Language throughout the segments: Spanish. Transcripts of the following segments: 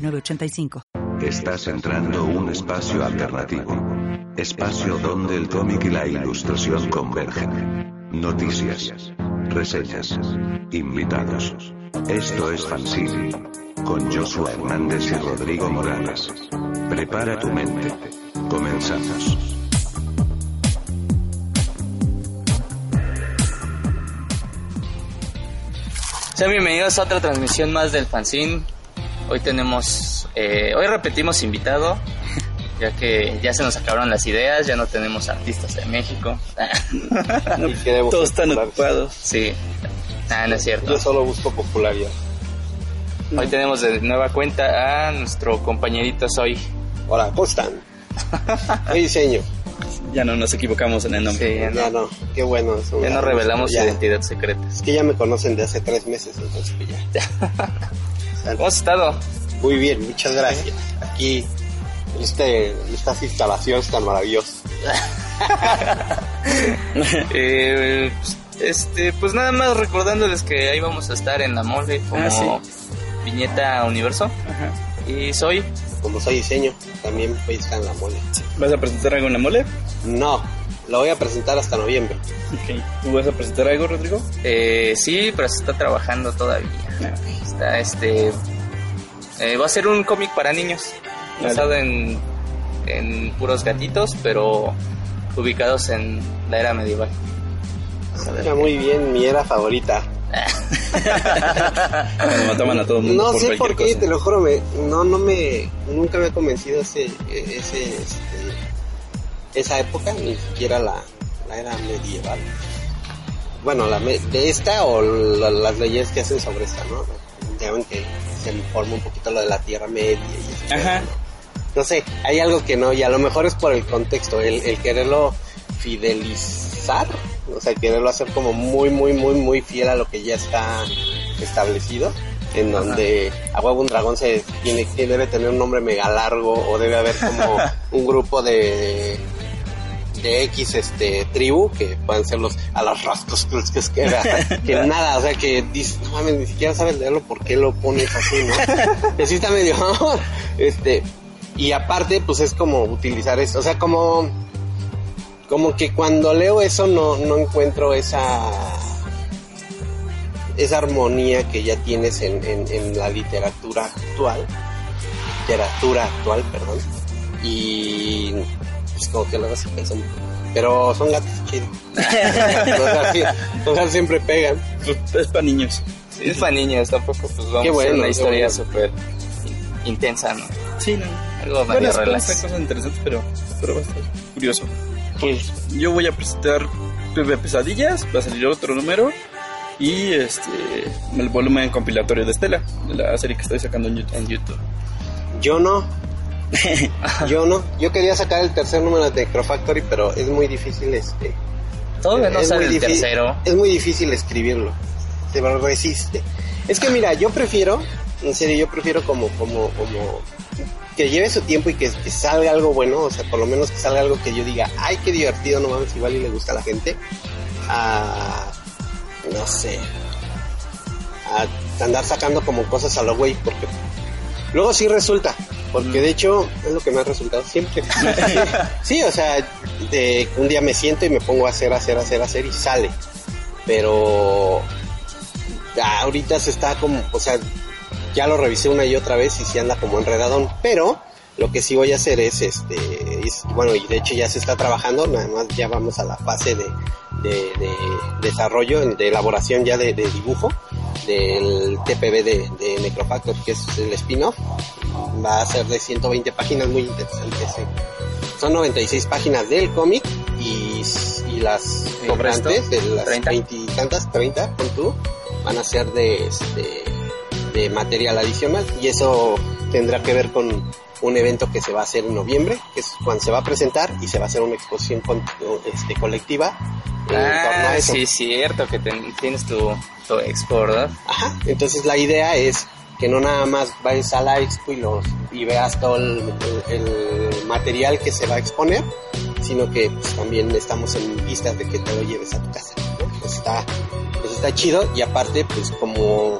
906985. Estás entrando un espacio alternativo. Espacio donde el cómic y la ilustración convergen. Noticias, reseñas, invitados. Esto es Fanzine. Con Joshua Hernández y Rodrigo Morales. Prepara tu mente. Comenzamos. Sean bienvenidos a otra transmisión más del fanzine. Hoy tenemos, eh, hoy repetimos invitado, ya que ya se nos acabaron las ideas, ya no tenemos artistas en México. Todos están ocupados. Sí, ah, no es cierto. Yo solo busco popularidad. Hoy tenemos de nueva cuenta a nuestro compañerito Soy. Hola, ¿cómo están? ¿Qué diseño? Ya no nos equivocamos en el nombre. Sí, ya no, Ya no, qué bueno. es un- ya no revelamos ya, identidad secreta. Es que ya me conocen de hace tres meses, entonces pues ya. ¿Cómo has estado? Muy bien, muchas gracias. Aquí, este, estas instalaciones tan maravillosas. Eh, pues, este, pues nada más recordándoles que ahí vamos a estar en la mole como Ah, sí. viñeta universo. Ajá. Y soy Como soy diseño, también voy a estar en la mole. ¿Vas a presentar algo en la mole? No, lo voy a presentar hasta noviembre. Ok. ¿Tú vas a presentar algo, Rodrigo? Eh, sí, pero se está trabajando todavía. Está este. eh, va a ser un cómic para niños. Basado en, en puros gatitos, pero ubicados en la era medieval. Está muy bien, mi era favorita. Cuando mataban a todo el mundo No por sé por qué, cosa. te lo juro, me, no, no me, nunca me ha convencido ese, ese, este, esa época, ni siquiera la, la era medieval. Bueno, la, me- de esta o la- las leyes que hacen sobre esta, ¿no? Ya ven que se forma un poquito lo de la Tierra Media y eso. Ajá. ¿no? No sé, hay algo que no, y a lo mejor es por el contexto, el, el quererlo o sea, quererlo hacer como muy, muy, muy, muy fiel a lo que ya está establecido, en donde a huevo un dragón se tiene que debe tener un nombre mega largo o debe haber como un grupo de de X este tribu que puedan ser los a los rastros que, que, nada, o sea que dices, no mames, ni siquiera sabes leerlo, ¿por qué lo pones así, no? Así está medio, este, y aparte, pues es como utilizar esto, o sea, como, como que cuando leo eso no, no encuentro esa, esa armonía que ya tienes en, en, en la literatura actual, literatura actual, perdón, y pues como que luego se piensan, pero son gatos chidos, o sea, sí, o sea, siempre pegan. Es para niños. Sí, es para niños, tampoco pues vamos Qué a hacer bueno, una qué historia bueno. súper in- intensa, ¿no? Sí, no. Algo Bueno, relax. cosas interesantes, pero, pero va a estar curioso. Pues Yo voy a presentar Bebé Pesadillas, va a salir otro número. Y este, el volumen compilatorio de Estela, de la serie que estoy sacando en YouTube. en YouTube. Yo no. Yo no. Yo quería sacar el tercer número de Necrofactory, pero es muy difícil este. Todavía no es muy el tercero. Es muy difícil escribirlo. Se resiste. Es que mira, yo prefiero, en serio, yo prefiero como, como, como que lleve su tiempo y que, que salga algo bueno, o sea, por lo menos que salga algo que yo diga, ay, qué divertido, no mames, igual y le gusta a la gente. A, no sé, a andar sacando como cosas a lo güey, porque luego sí resulta, porque de hecho es lo que me ha resultado siempre. sí, o sea, de, un día me siento y me pongo a hacer, hacer, hacer, hacer y sale. Pero ahorita se está como, o sea, ya lo revisé una y otra vez y se anda como enredadón, pero lo que sí voy a hacer es, este, es- bueno, y de hecho ya se está trabajando, nada más ya vamos a la fase de, de, de desarrollo, de elaboración ya de, de dibujo del TPB de, de Necrofactor, que es el spin-off. Va a ser de 120 páginas, muy interesante. Son 96 páginas del cómic y, y las ¿Y el sobrantes de las 30. 20 y tantas, 30, con tú, van a ser de, este, de material adicional y eso tendrá que ver con un evento que se va a hacer en noviembre, que es cuando se va a presentar y se va a hacer una exposición con- este, colectiva. en torno a Ah, eso. sí, cierto, que ten- tienes tu, tu expo, ¿verdad? Ajá. Entonces la idea es que no nada más vayas a la expo y, los, y veas todo el, el- el material que se va a exponer, sino que pues, también estamos en vistas de que te lo lleves a tu casa. ¿no? Pues está, pues está chido y aparte pues como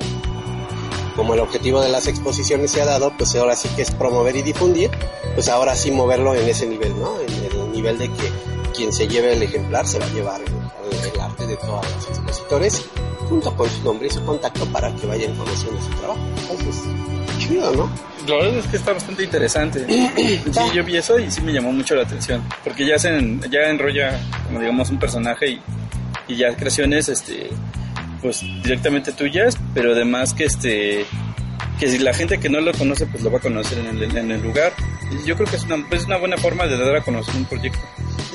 como el objetivo de las exposiciones se ha dado, pues ahora sí que es promover y difundir, pues ahora sí moverlo en ese nivel, ¿no? En el nivel de que quien se lleve el ejemplar se va a llevar el, el arte de todos los expositores, junto con su nombre y su contacto para que vayan conociendo su trabajo. Entonces, chido, ¿no? La verdad es que está bastante interesante. Sí, yo vi eso y sí me llamó mucho la atención. Porque ya hacen, ya enrolla, como digamos, un personaje y, y ya creaciones, este, pues directamente tuyas, pero además que este, que si la gente que no lo conoce, pues lo va a conocer en el, lugar. Yo creo que es una, es una buena forma de dar a conocer un proyecto.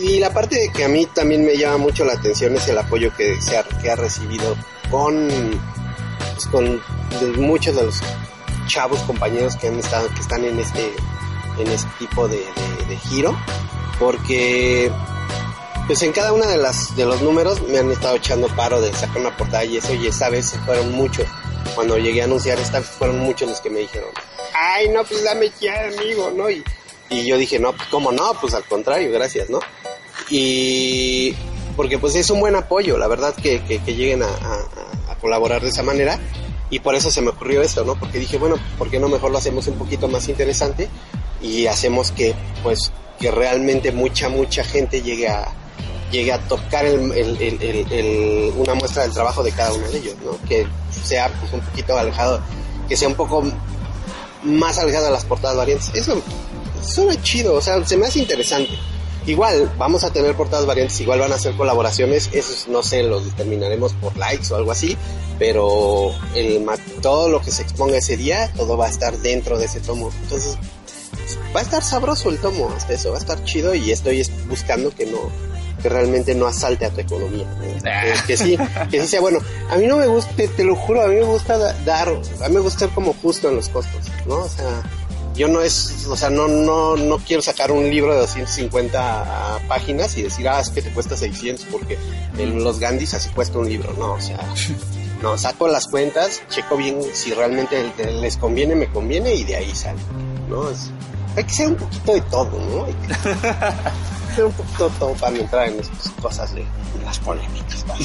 Y la parte que a mí también me llama mucho la atención es el apoyo que, se ha, que ha recibido con, pues, con muchos de los chavos compañeros que han estado, que están en este, en este tipo de giro, porque pues en cada una de las de los números me han estado echando paro de sacar una portada y eso y esta vez fueron muchos. Cuando llegué a anunciar esta fueron muchos los que me dijeron, ay no pues dame ya amigo, ¿no? Y, y yo dije, no, pues cómo no, pues al contrario, gracias, ¿no? Y porque pues es un buen apoyo, la verdad que, que, que lleguen a- a colaborar de esa manera y por eso se me ocurrió esto, ¿no? Porque dije, bueno, ¿por qué no mejor lo hacemos un poquito más interesante y hacemos que pues que realmente mucha, mucha gente llegue a llegue a tocar el, el- el- una muestra del trabajo de cada uno de ellos, ¿no? Que sea pues un poquito alejado, que sea un poco más alejado de las portadas variantes. Eso suena chido, o sea, se me hace interesante. Igual, vamos a tener portadas variantes, igual van a hacer colaboraciones, esos no sé, los determinaremos por likes o algo así, pero el, todo lo que se exponga ese día, todo va a estar dentro de ese tomo. Entonces, va a estar sabroso el tomo, hasta eso, va a estar chido y estoy es- buscando que no, que realmente no asalte a tu economía. ¿no? Que, que sí, que sí sea bueno. A mí no me gusta, te, te lo juro, a mí me gusta da- dar, a mí me gusta ser como justo en los costos, ¿no? O sea, yo no es, o sea, no, no, no quiero sacar un libro de 250 páginas y decir, ah, es que te cuesta 600 porque en los Gandhis así cuesta un libro, no, o sea, no, saco las cuentas, checo bien si realmente les conviene, me conviene y de ahí sale, ¿no? Es- hay que ser un poquito de todo, ¿no? Ser un poquito todo para entrar en estas cosas de las polémicas.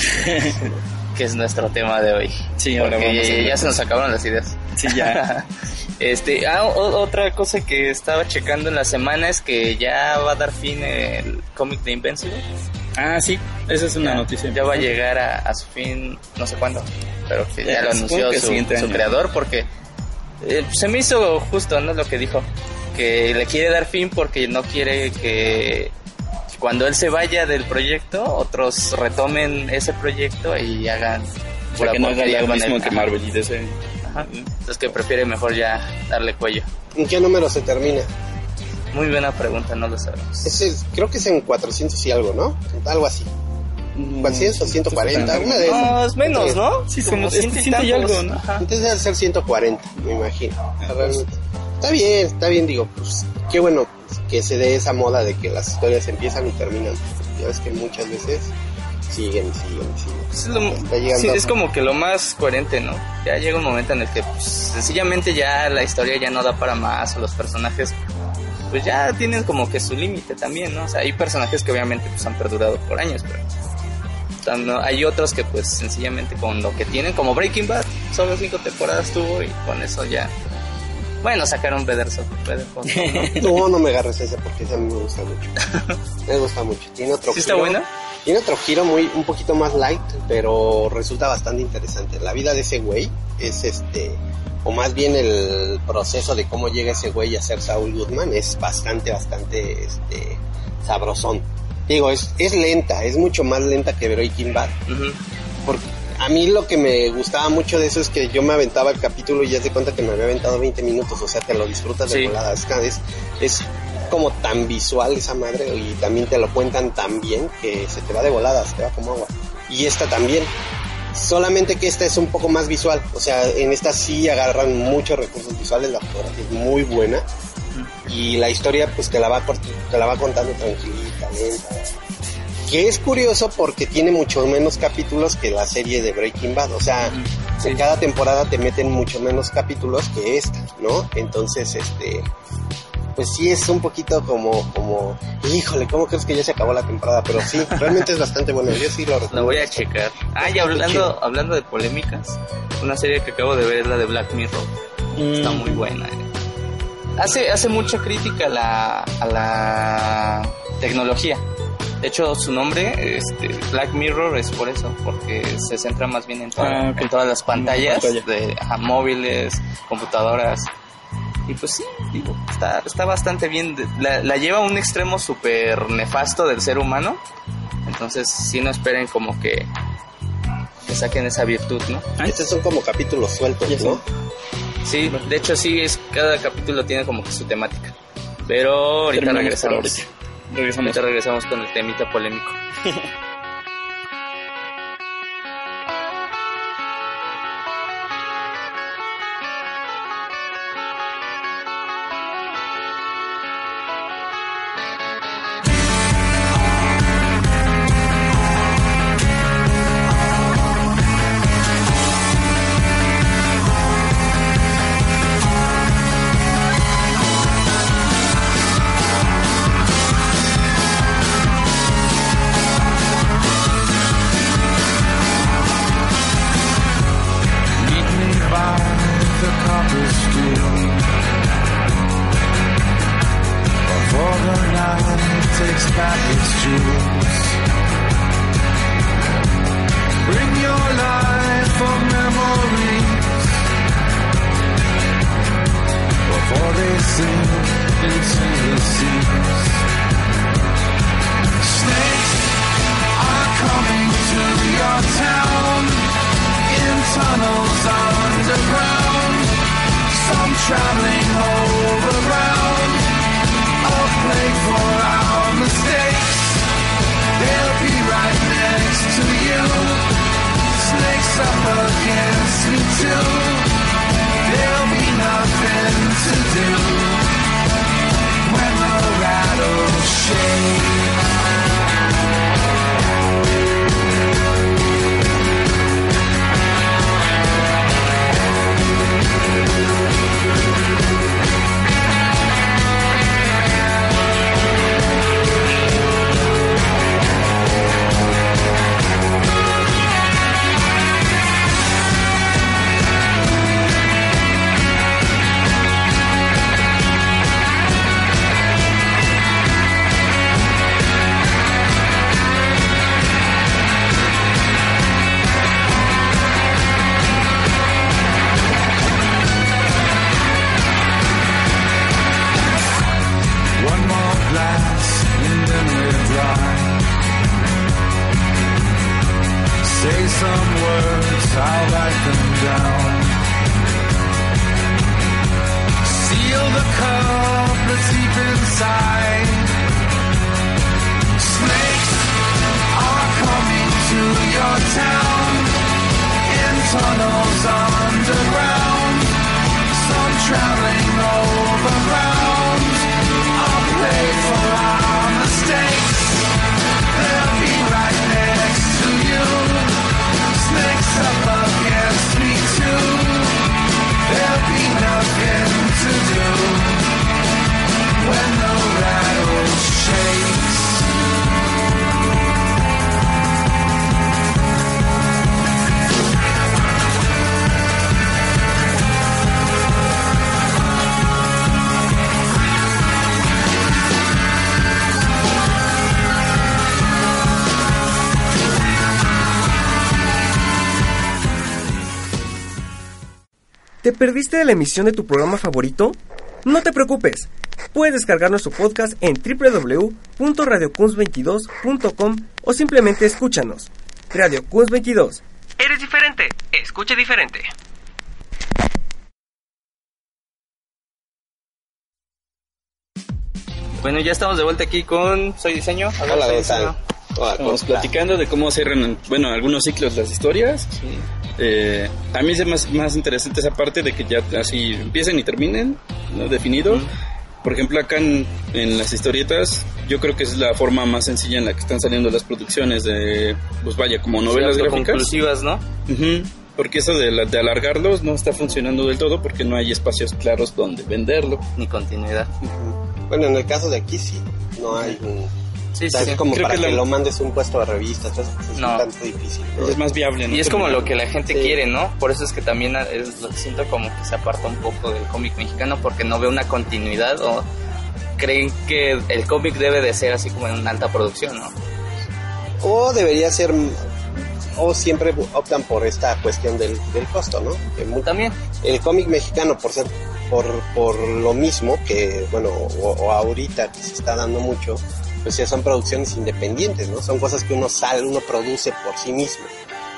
Que es nuestro tema de hoy. Sí, Porque ya se nos acabaron las ideas. Sí, ya. este, ah, o- otra cosa que estaba checando en la semana es que ya va a dar fin el cómic de Invincible. Ah, sí, esa es una ya, noticia. Ya va a llegar a, a su fin, no sé cuándo, pero que ya Eh, lo anunció su, creador porque eh, se me hizo justo, ¿no? Lo que dijo, que le quiere dar fin porque no quiere que cuando él se vaya del proyecto, otros retomen ese proyecto y hagan O sea, que no lo mismo que. Marvel y DC. Ajá. Entonces que prefiere mejor ya darle cuello. ¿En qué número se termina? Muy buena pregunta, no lo sabemos. Ese es- creo que es en 400 y algo, ¿no? Algo así. 400 o 140, una de esas. No, es menos, ¿no? Sí, Como es y tantos. algo, ¿no? Ajá. Entonces debe ser 140, me imagino. Sea, realmente- Está bien, está bien, digo, pues qué bueno que se dé esa moda de que las historias empiezan y terminan. Ya ves que muchas veces siguen, siguen, siguen. Es, lo- sí, a- es como que lo más coherente, ¿no? Ya llega un momento en el que pues, sencillamente ya la historia ya no da para más o los personajes pues ya tienen como que su límite también, ¿no? O sea, hay personajes que obviamente pues han perdurado por años, pero no- hay otros que pues sencillamente con lo que tienen, como Breaking Bad, solo cinco temporadas tuvo y con eso ya... Bueno, sacaron Better Saul, ¿no? No, no me agarres esa porque esa a mí me gusta mucho. Me gusta mucho. Tiene otro ¿Sí está giro. buena? Tiene otro giro muy, un poquito más light, pero resulta bastante interesante. La vida de ese güey es este, o más bien el proceso de cómo llega ese güey a ser Saul Goodman es bastante, bastante, este, sabrosón. Digo, es, es lenta, es mucho más lenta que Breaking Bad. Ujú. Porque a mí lo que me gustaba mucho de eso es que yo me aventaba el capítulo y ya te cuenta que me había aventado 20 minutos, o sea, te lo disfrutas de Sí. volada. Es, es, es como tan visual esa madre y también te lo cuentan tan bien que se te va de volada, se te va como agua. Y esta también. Solamente que esta es un poco más visual. O sea, en esta sí agarran muchos recursos visuales. La fotografía es muy buena. Y la historia, pues te la va, te la va contando tranquilita, lenta. Que es curioso porque tiene mucho menos capítulos que la serie de Breaking Bad. O sea, en cada temporada te meten mucho menos capítulos que esta, ¿no? Entonces, este. Pues sí es un poquito como, como, híjole, ¿cómo crees que ya se acabó la temporada? Pero sí, realmente es bastante bueno. Yo sí lo recomiendo. voy a checar. Ah, y hablando, hablando de polémicas, una serie que acabo de ver es la de Black Mirror. Está muy buena. eh. Hace, hace mucha crítica a la, a la tecnología. De hecho, su nombre, este, Black Mirror, es por eso, porque se centra más bien en, toda- Ah, en todas las pantallas pantalla. de ajá, móviles, computadoras. Y pues sí, digo, está, está bastante bien. De- La, la lleva a un extremo súper nefasto del ser humano. Entonces, sí no esperen como que, que saquen esa virtud, ¿no? Estos son como capítulos sueltos, ¿no? Sí, de hecho sí, es, cada capítulo tiene como que su temática. Pero ahorita Terminamos por regresamos. ahorita. Regresamos. Ahorita regresamos con el temita polémico. ¿Te perdiste de la emisión de tu programa favorito? No te preocupes. Puedes descargar nuestro podcast en www.radiocuns22.com o simplemente escúchanos. Radio Cuns 22. Eres diferente. Escucha diferente. Bueno, ya estamos de vuelta aquí con Soy Diseño. Hola. Diseño. Ah, Estamos con- platicando de cómo cierran, bueno, algunos ciclos las historias. Eh, a mí es más, más interesante esa parte de que ya así empiecen y terminen, ¿no? Definido. Por ejemplo, acá en, en las historietas, yo creo que es la forma más sencilla en la que están saliendo las producciones de, pues vaya, como novelas Sí, gráficas. autoconclusivas, ¿no? Ujú, Porque eso de, la- de alargarlos no está funcionando del todo porque no hay espacios claros donde venderlo. Ni continuidad. Bueno, en el caso de aquí sí, no hay un... Sí, o sea, sí, sí. es como Creo para que que, la- lo mandes a un puesto de revistas, es No. un tanto difícil. ¿no? Es más viable. ¿no? Y es como lo que la gente Sí. quiere, ¿no? Por eso es que también es, lo siento como que se aparta un poco del cómic mexicano porque no ve una continuidad o creen que el cómic debe de ser así como en una alta producción, ¿no? O debería ser, o siempre optan por esta cuestión del, del costo, ¿no? Que También. el cómic mexicano, por ser, por, por lo mismo que, bueno, o, o ahorita que se está dando mucho, pues ya son producciones independientes, ¿no? Son cosas que uno sale, uno produce por sí mismo.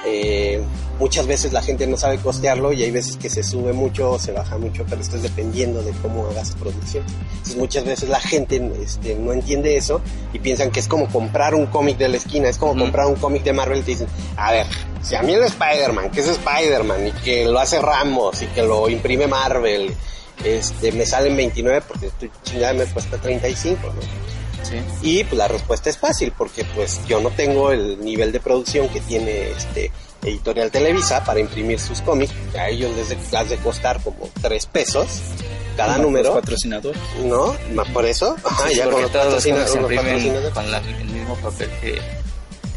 Eh, muchas veces la gente no sabe costearlo y hay veces que se sube mucho o se baja mucho, pero esto es dependiendo de cómo hagas producción. Entonces muchas veces la gente este, no entiende eso y piensan que es como comprar un cómic de la esquina, es como comprar un cómic de Marvel y te dicen, a ver, si a mí el Spider-Man, que es Spider-Man y que lo hace Ramos y que lo imprime Marvel, este, me salen 29 porque tu chingada me cuesta 35, ¿no? Sí. Y pues la respuesta es fácil, porque pues yo no tengo el nivel de producción que tiene este Editorial Televisa para imprimir sus cómics. A ellos les de, les de costar como 3 pesos cada Los número, patrocinadores. ¿no? Más por eso. Ajá, Sí, ya con los los patrocinadores. los con la- el mismo papel que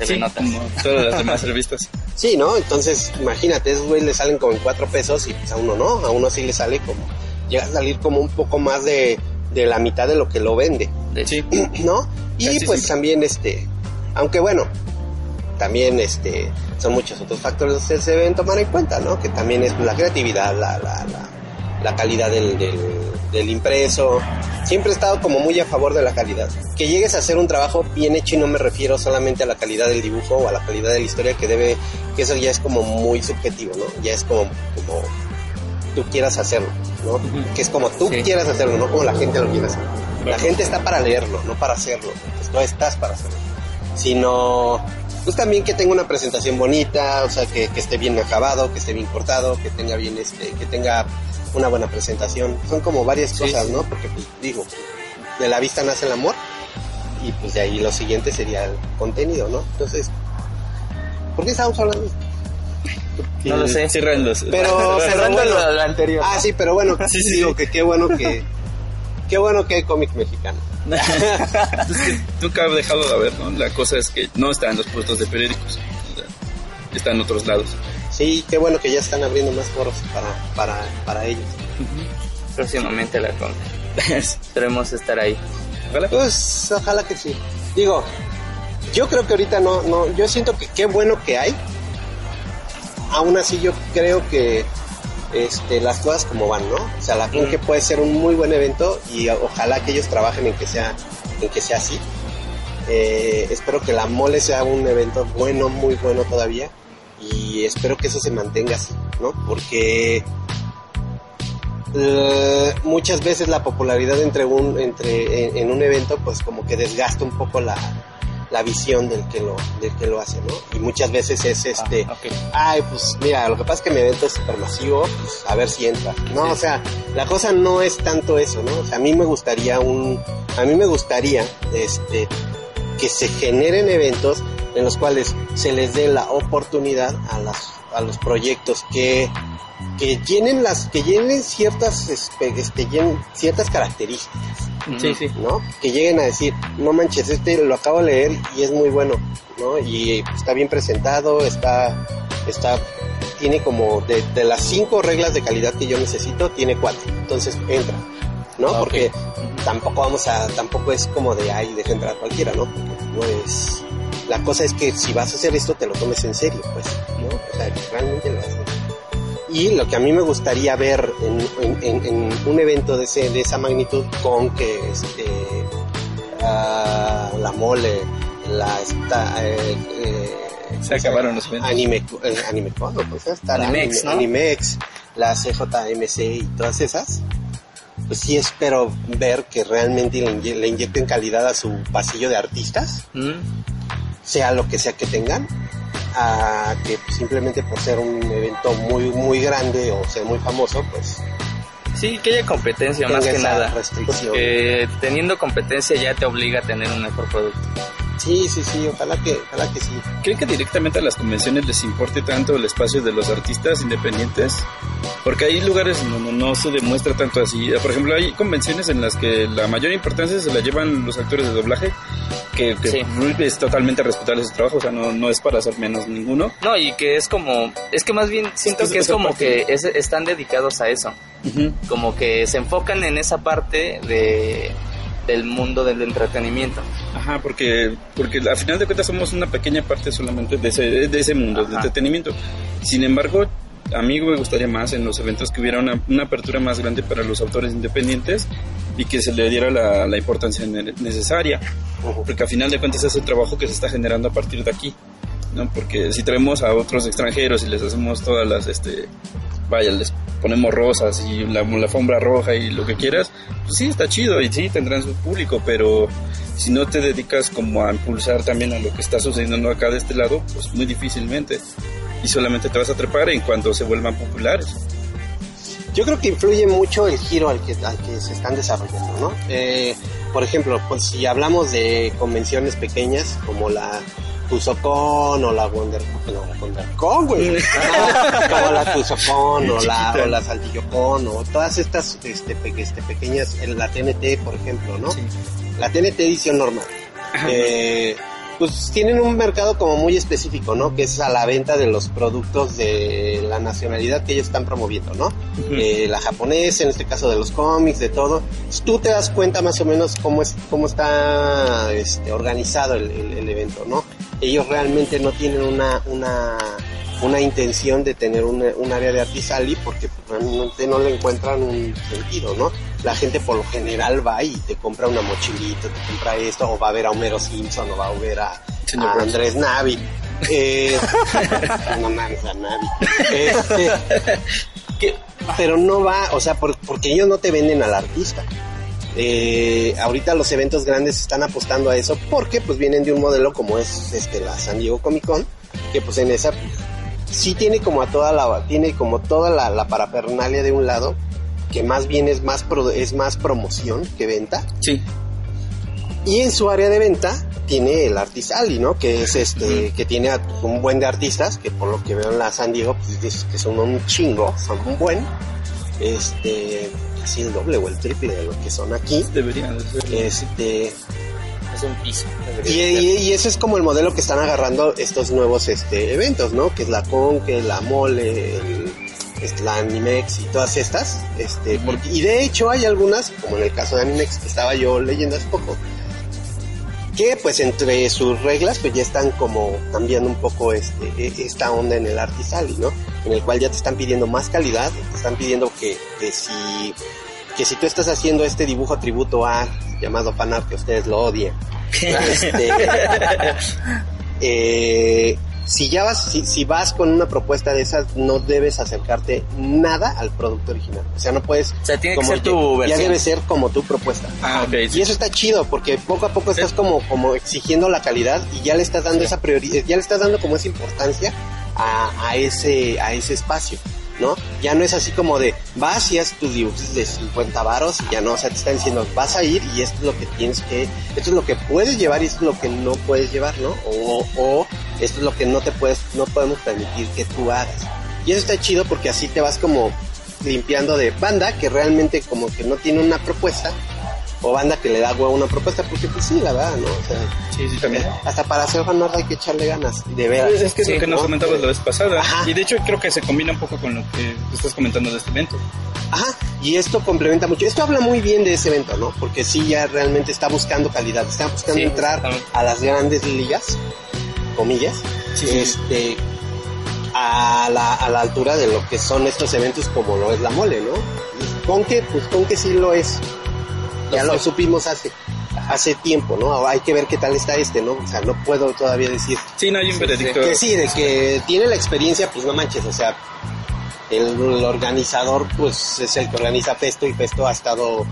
Sí, como todas las demás revistas. Sí, ¿no? Entonces, imagínate, esos güeyes le salen como en 4 pesos y pues a uno no, a uno sí le sale como, llega a salir como un poco más de, de la mitad de lo que lo vende. De Sí. ¿no? Y Casi pues también este, aunque bueno, también este, son muchos otros factores que se deben tomar en cuenta, ¿no? Que también es la creatividad, la, la, la, la calidad del, del, del impreso. Siempre he estado como muy a favor de la calidad. Que llegues a hacer un trabajo bien hecho y no me refiero solamente a la calidad del dibujo o a la calidad de la historia que debe, que eso ya es como muy subjetivo, ¿no? Ya es como, como tú quieras hacerlo, ¿no? Que es como tú Sí. quieras hacerlo, no como la gente lo quiere hacer. La gente está para leerlo, no para hacerlo. Pues no estás para hacerlo. Sino, pues también que tenga una presentación bonita, o sea, que, que esté bien acabado, que esté bien cortado, que tenga bien, este, que tenga una buena presentación. Son como varias Sí, cosas, sí. ¿no? Porque, pues, digo, de la vista nace el amor y pues de ahí lo siguiente sería el contenido, ¿no? Entonces, ¿por qué estábamos hablando de esto? No lo sé. Cierran los. Pero, Cerrando bueno. lo, lo anterior. Ah, sí, pero bueno, Sí, sí, digo que qué bueno que, qué bueno que hay cómic mexicano. Es que nunca ha dejado de haber, ¿no? La cosa es que no está en los puestos de periódicos. o sea, Está en otros lados. Sí, qué bueno que ya están abriendo más foros para, para, para ellos. Próximamente la con. Esperemos estar ahí. Ojalá. Pues ojalá que sí. Digo, yo creo que ahorita no, no, yo siento que qué bueno que hay. Aún así yo creo que este, las cosas como van, ¿no? O sea, la que puede ser un muy buen evento y ojalá que ellos trabajen en que sea, en que sea así. Eh, espero que la mole sea un evento bueno, muy bueno todavía y espero que eso se mantenga así, ¿no? Porque eh, muchas veces la popularidad entre un entre en, en un evento pues como que desgasta un poco la, la visión del que lo del que lo hace no y muchas veces es este Ah, ok. ay pues mira lo que pasa es que mi evento es supermasivo pues a ver si entra no o sea la cosa no es tanto eso no o sea a mí me gustaría un a mí me gustaría este que se generen eventos en los cuales se les dé la oportunidad a las a los proyectos que que llenen las que llenen ciertas espe- este, llenen ciertas características Sí, sí. ¿no? Que lleguen a decir, no manches, este lo acabo de leer y es muy bueno, ¿no? Y está bien presentado, está, está, tiene como de, de las cinco reglas de calidad que yo necesito, tiene cuatro. Entonces entra, ¿no? Ah. Porque tampoco vamos a, tampoco es como de ahí deja entrar a cualquiera, ¿no? Porque no es, la cosa es que si vas a hacer esto te lo tomes en serio, pues, ¿no? O sea, realmente lo haces. Y lo que a mí me gustaría ver en, en- en- en un evento de, ese, de esa magnitud con que este, ah, la mole, la esta, eh, eh, Se acabaron los eventos. anime, eh, anime, ¿cuándo? Pues hasta la Animex, anime- ¿no? Animex, la CJMC y todas esas. Pues sí espero ver que realmente le, inye- le inyecten calidad a su pasillo de artistas Mm. sea lo que sea que tengan, a que simplemente por ser un evento muy, muy grande o ser muy famoso, pues Sí, que haya competencia más que nada. Porque teniendo competencia ya te obliga a tener un mejor producto. Sí, sí, sí, ojalá que, ojalá que sí. ¿Creen que directamente a las convenciones les importe tanto el espacio de los artistas independientes? Porque hay lugares donde no se demuestra tanto así. Por ejemplo, hay convenciones en las que la mayor importancia se la llevan los actores de doblaje, que, que Sí. es totalmente respetable su trabajo, o sea, no, no es para hacer menos ninguno. No, y que es como, es que más bien siento Es que que es como parte- que es- están dedicados a eso. Ujú. Como que se enfocan en esa parte de, del mundo del entretenimiento. Ajá, porque, porque al final de cuentas somos una pequeña parte solamente de ese, de ese mundo Ajá. entretenimiento. Sin embargo, a mí me gustaría más en los eventos que hubiera una, una apertura más grande para los autores independientes y que se le diera la, la importancia ne- necesaria. Porque al final de cuentas es el trabajo que se está generando a partir de aquí. ¿no? Porque si traemos a otros extranjeros y les hacemos todas las, este, vaya, les ponemos rosas y la, la alfombra roja y lo que quieras, pues sí, está chido y sí, tendrán su público, pero si no te dedicas como a impulsar también a lo que está sucediendo acá de este lado, pues muy difícilmente. Y solamente te vas a trepar en cuanto se vuelvan populares. Yo creo que influye mucho el giro al que, al que se están desarrollando, ¿no? Eh, por ejemplo, pues si hablamos de convenciones pequeñas como la Tuzocon o la Wonder, no, la WonderCon, güey. como la Tuzocon o la, o la o todas estas este, pe- este, pequeñas, la TNT, por ejemplo, ¿no? La TNT edición normal. Eh, pues tienen un mercado como muy específico, ¿no? Que es a la venta de los productos de la nacionalidad que ellos están promoviendo, ¿no? Eh, la japonesa, en este caso de los cómics, de todo. Tú te das cuenta más o menos cómo es cómo está este, organizado el, el- el evento, ¿no? Ellos realmente no tienen una una una intención de tener un, un área de artisali porque realmente no le encuentran un sentido, ¿no? La gente por lo general va y te compra una mochilita, te compra esto, o va a ver a Homero Simpson, o va a ver a, a. Andrés Navi. Eh, no mames, a Navi. Este, que- pero no va, o sea, por- porque ellos no te venden al artista. Eh, ahorita los eventos grandes están apostando a eso porque pues vienen de un modelo como es este la San Diego Comic Con, que pues en esa sí tiene como a toda la tiene como toda la, la parafernalia de un lado que más bien es más pro- es más promoción que venta Sí. y en su área de venta tiene el Artisali, ¿no? Que es este, que tiene a un buen de artistas, que por lo que veo en la San Diego, pues dices que son un chingo, son un buen, este, casi el doble o el triple de lo que son aquí. Deberían de ser. Este, Es un piso. y, y, y ese es como el modelo que están agarrando estos nuevos este, eventos, ¿no? Que es la Con, que es la Mole, el, es la Animex y todas estas. Este, porque, y de hecho hay algunas, como en el caso de Animex que estaba yo leyendo hace poco, que pues entre sus reglas pues ya están como cambiando un poco este, e- esta onda en el Artisali, ¿no? En el cual ya te están pidiendo más calidad, te están pidiendo que, que si que si tú estás haciendo este dibujo tributo a llamado fanart que ustedes lo odien este, eh, si ya vas si, si vas con una propuesta de esas no debes acercarte nada al producto original. O sea no puedes O sea, tiene que ser tu ya versión. debe ser como tu propuesta. Ah, ok. y eso está chido porque poco a poco estás como como exigiendo la calidad y ya le estás dando esa prioridad ya le estás dando como esa importancia a, a ese a ese espacio ¿no? Ya no es así como de vas y haces tus dibujos de 50 varos y ya no, o sea, te están diciendo vas a ir y esto es lo que tienes que, esto es lo que puedes llevar y esto es lo que no puedes llevar, ¿no? O, o esto es lo que no te puedes, no podemos permitir que tú hagas. Y eso está chido porque así te vas como limpiando de banda que realmente como que no tiene una propuesta o banda que le da huevo a una propuesta porque pues sí, la verdad, ¿no? O sea, Sí, sí, también. hasta para hacer fanart hay que echarle ganas, de veras. Es que es lo que nos ¿no? comentabas la vez pasada. Ajá. Y de hecho creo que se combina un poco con lo que estás comentando de este evento. Ajá, y esto complementa mucho. Esto habla muy bien de ese evento, ¿no? Porque sí, ya realmente está buscando calidad, está buscando Sí, entrar a las grandes ligas, comillas, Sí, sí. este, a la, a la altura de lo que son estos eventos como lo es la mole, ¿no? Con que, pues con que sí lo es. Ya Lo supimos hace, hace tiempo, ¿no? Hay que ver qué tal está este, ¿no? O sea, no puedo todavía decir Sí, no hay un veredicto. que sí, de que tiene la experiencia, pues no manches, o sea, el, el organizador, pues es el que organiza Festo y Festo ha estado,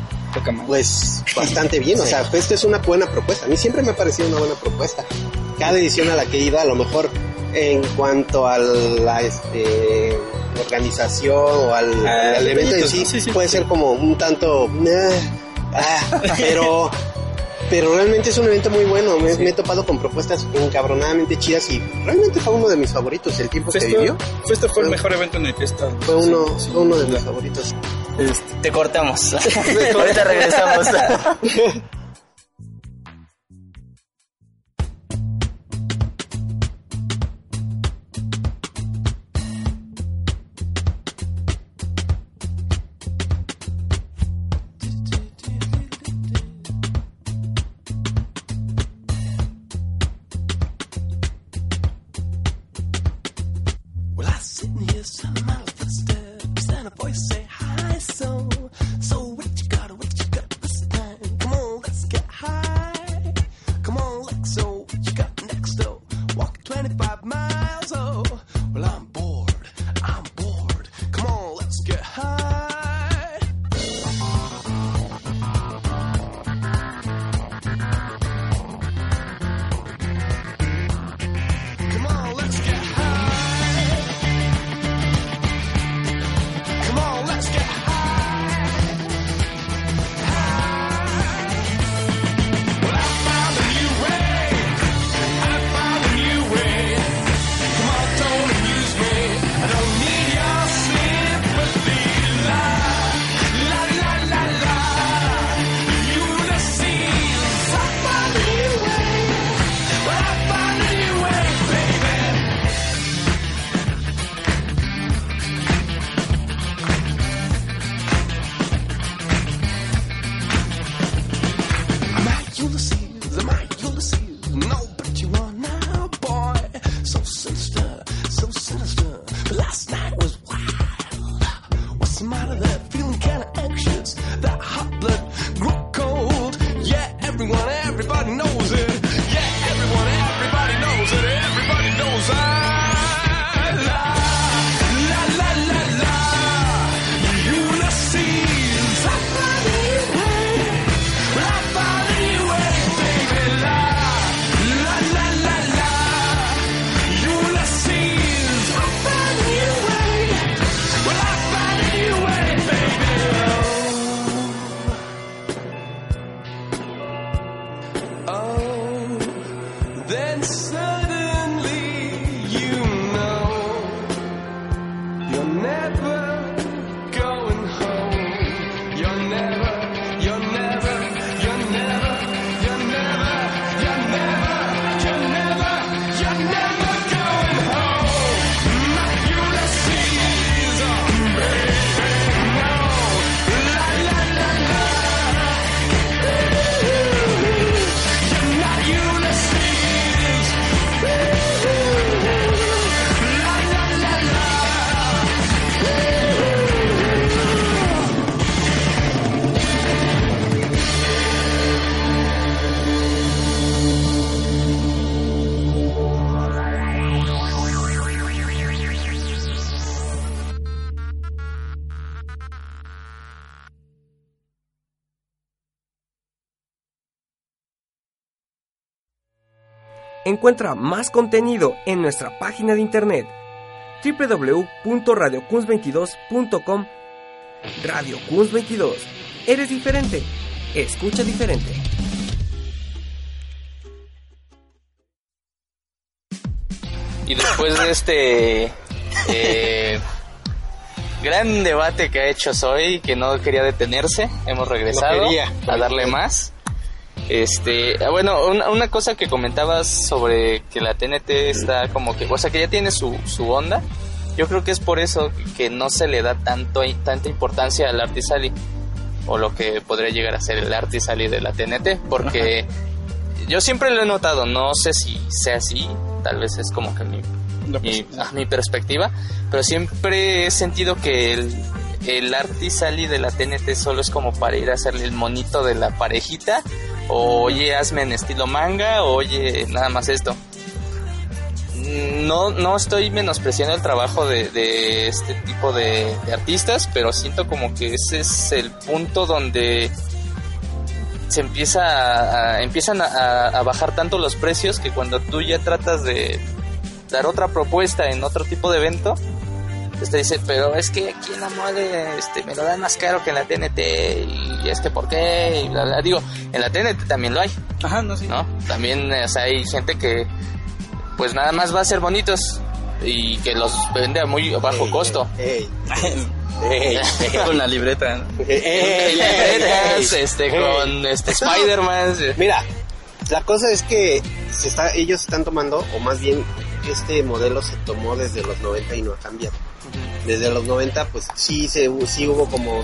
pues, bastante bien, o sea, Festo es una buena propuesta, a mí siempre me ha parecido una buena propuesta. cada edición a la que he ido, a lo mejor en cuanto a la este, organización o al, Ah, al evento en sí, ¿no? Sí, sí, puede ser como un tanto... ah, pero... Pero realmente es un evento muy bueno. Me, me he topado con propuestas encabronadamente chidas y realmente fue uno de mis favoritos. El tiempo que vivió Festo fue el mejor evento en el que he estado. fue uno, Sí, sí, fue uno de mis favoritos. Este, Te cortamos. Ahorita regresamos. Encuentra más contenido en nuestra página de internet www.radiocuns22.com Radio Cuns 22. Eres diferente. Escucha diferente. Y después de este eh, gran debate que ha hecho Soy, que no quería detenerse, hemos regresado No a darle más. Este, bueno, una, una cosa que comentabas sobre que la TNT está como que, o sea, que ya tiene su, su onda. Yo creo que es por eso que no se le da tanto tanta importancia al Artisali o lo que podría llegar a ser el Artisali de la TNT, porque yo siempre lo he notado, no sé si sea así, tal vez es como que mi mi, ah, mi perspectiva, pero siempre he sentido que el, el Artisali de la TNT solo es como para ir a hacerle el monito de la parejita, o oye, hazme en estilo manga, o oye, nada más esto. No, no estoy menospreciando el trabajo de, de este tipo de, artistas, pero siento como que ese es el punto donde se empieza a, empiezan a bajar tanto los precios que cuando tú ya tratas de dar otra propuesta en otro tipo de evento, pues te dice, pero es que aquí en la mole este, me lo dan más caro que en la TNT y es que por qué y bla, bla. Digo, en la TNT también lo hay, Ajá, no, sí. ¿no? También o sea, hay gente que pues nada más va a ser bonitos y que los vende a muy bajo costo. Ey, Con la libreta. ¿no? ey, Libretas, este, con este Spider-Man. Mira, la cosa es que se está, ellos están tomando, o más bien este modelo se tomó desde los 90 y no ha cambiado. Desde los 90, pues sí, se, sí hubo como...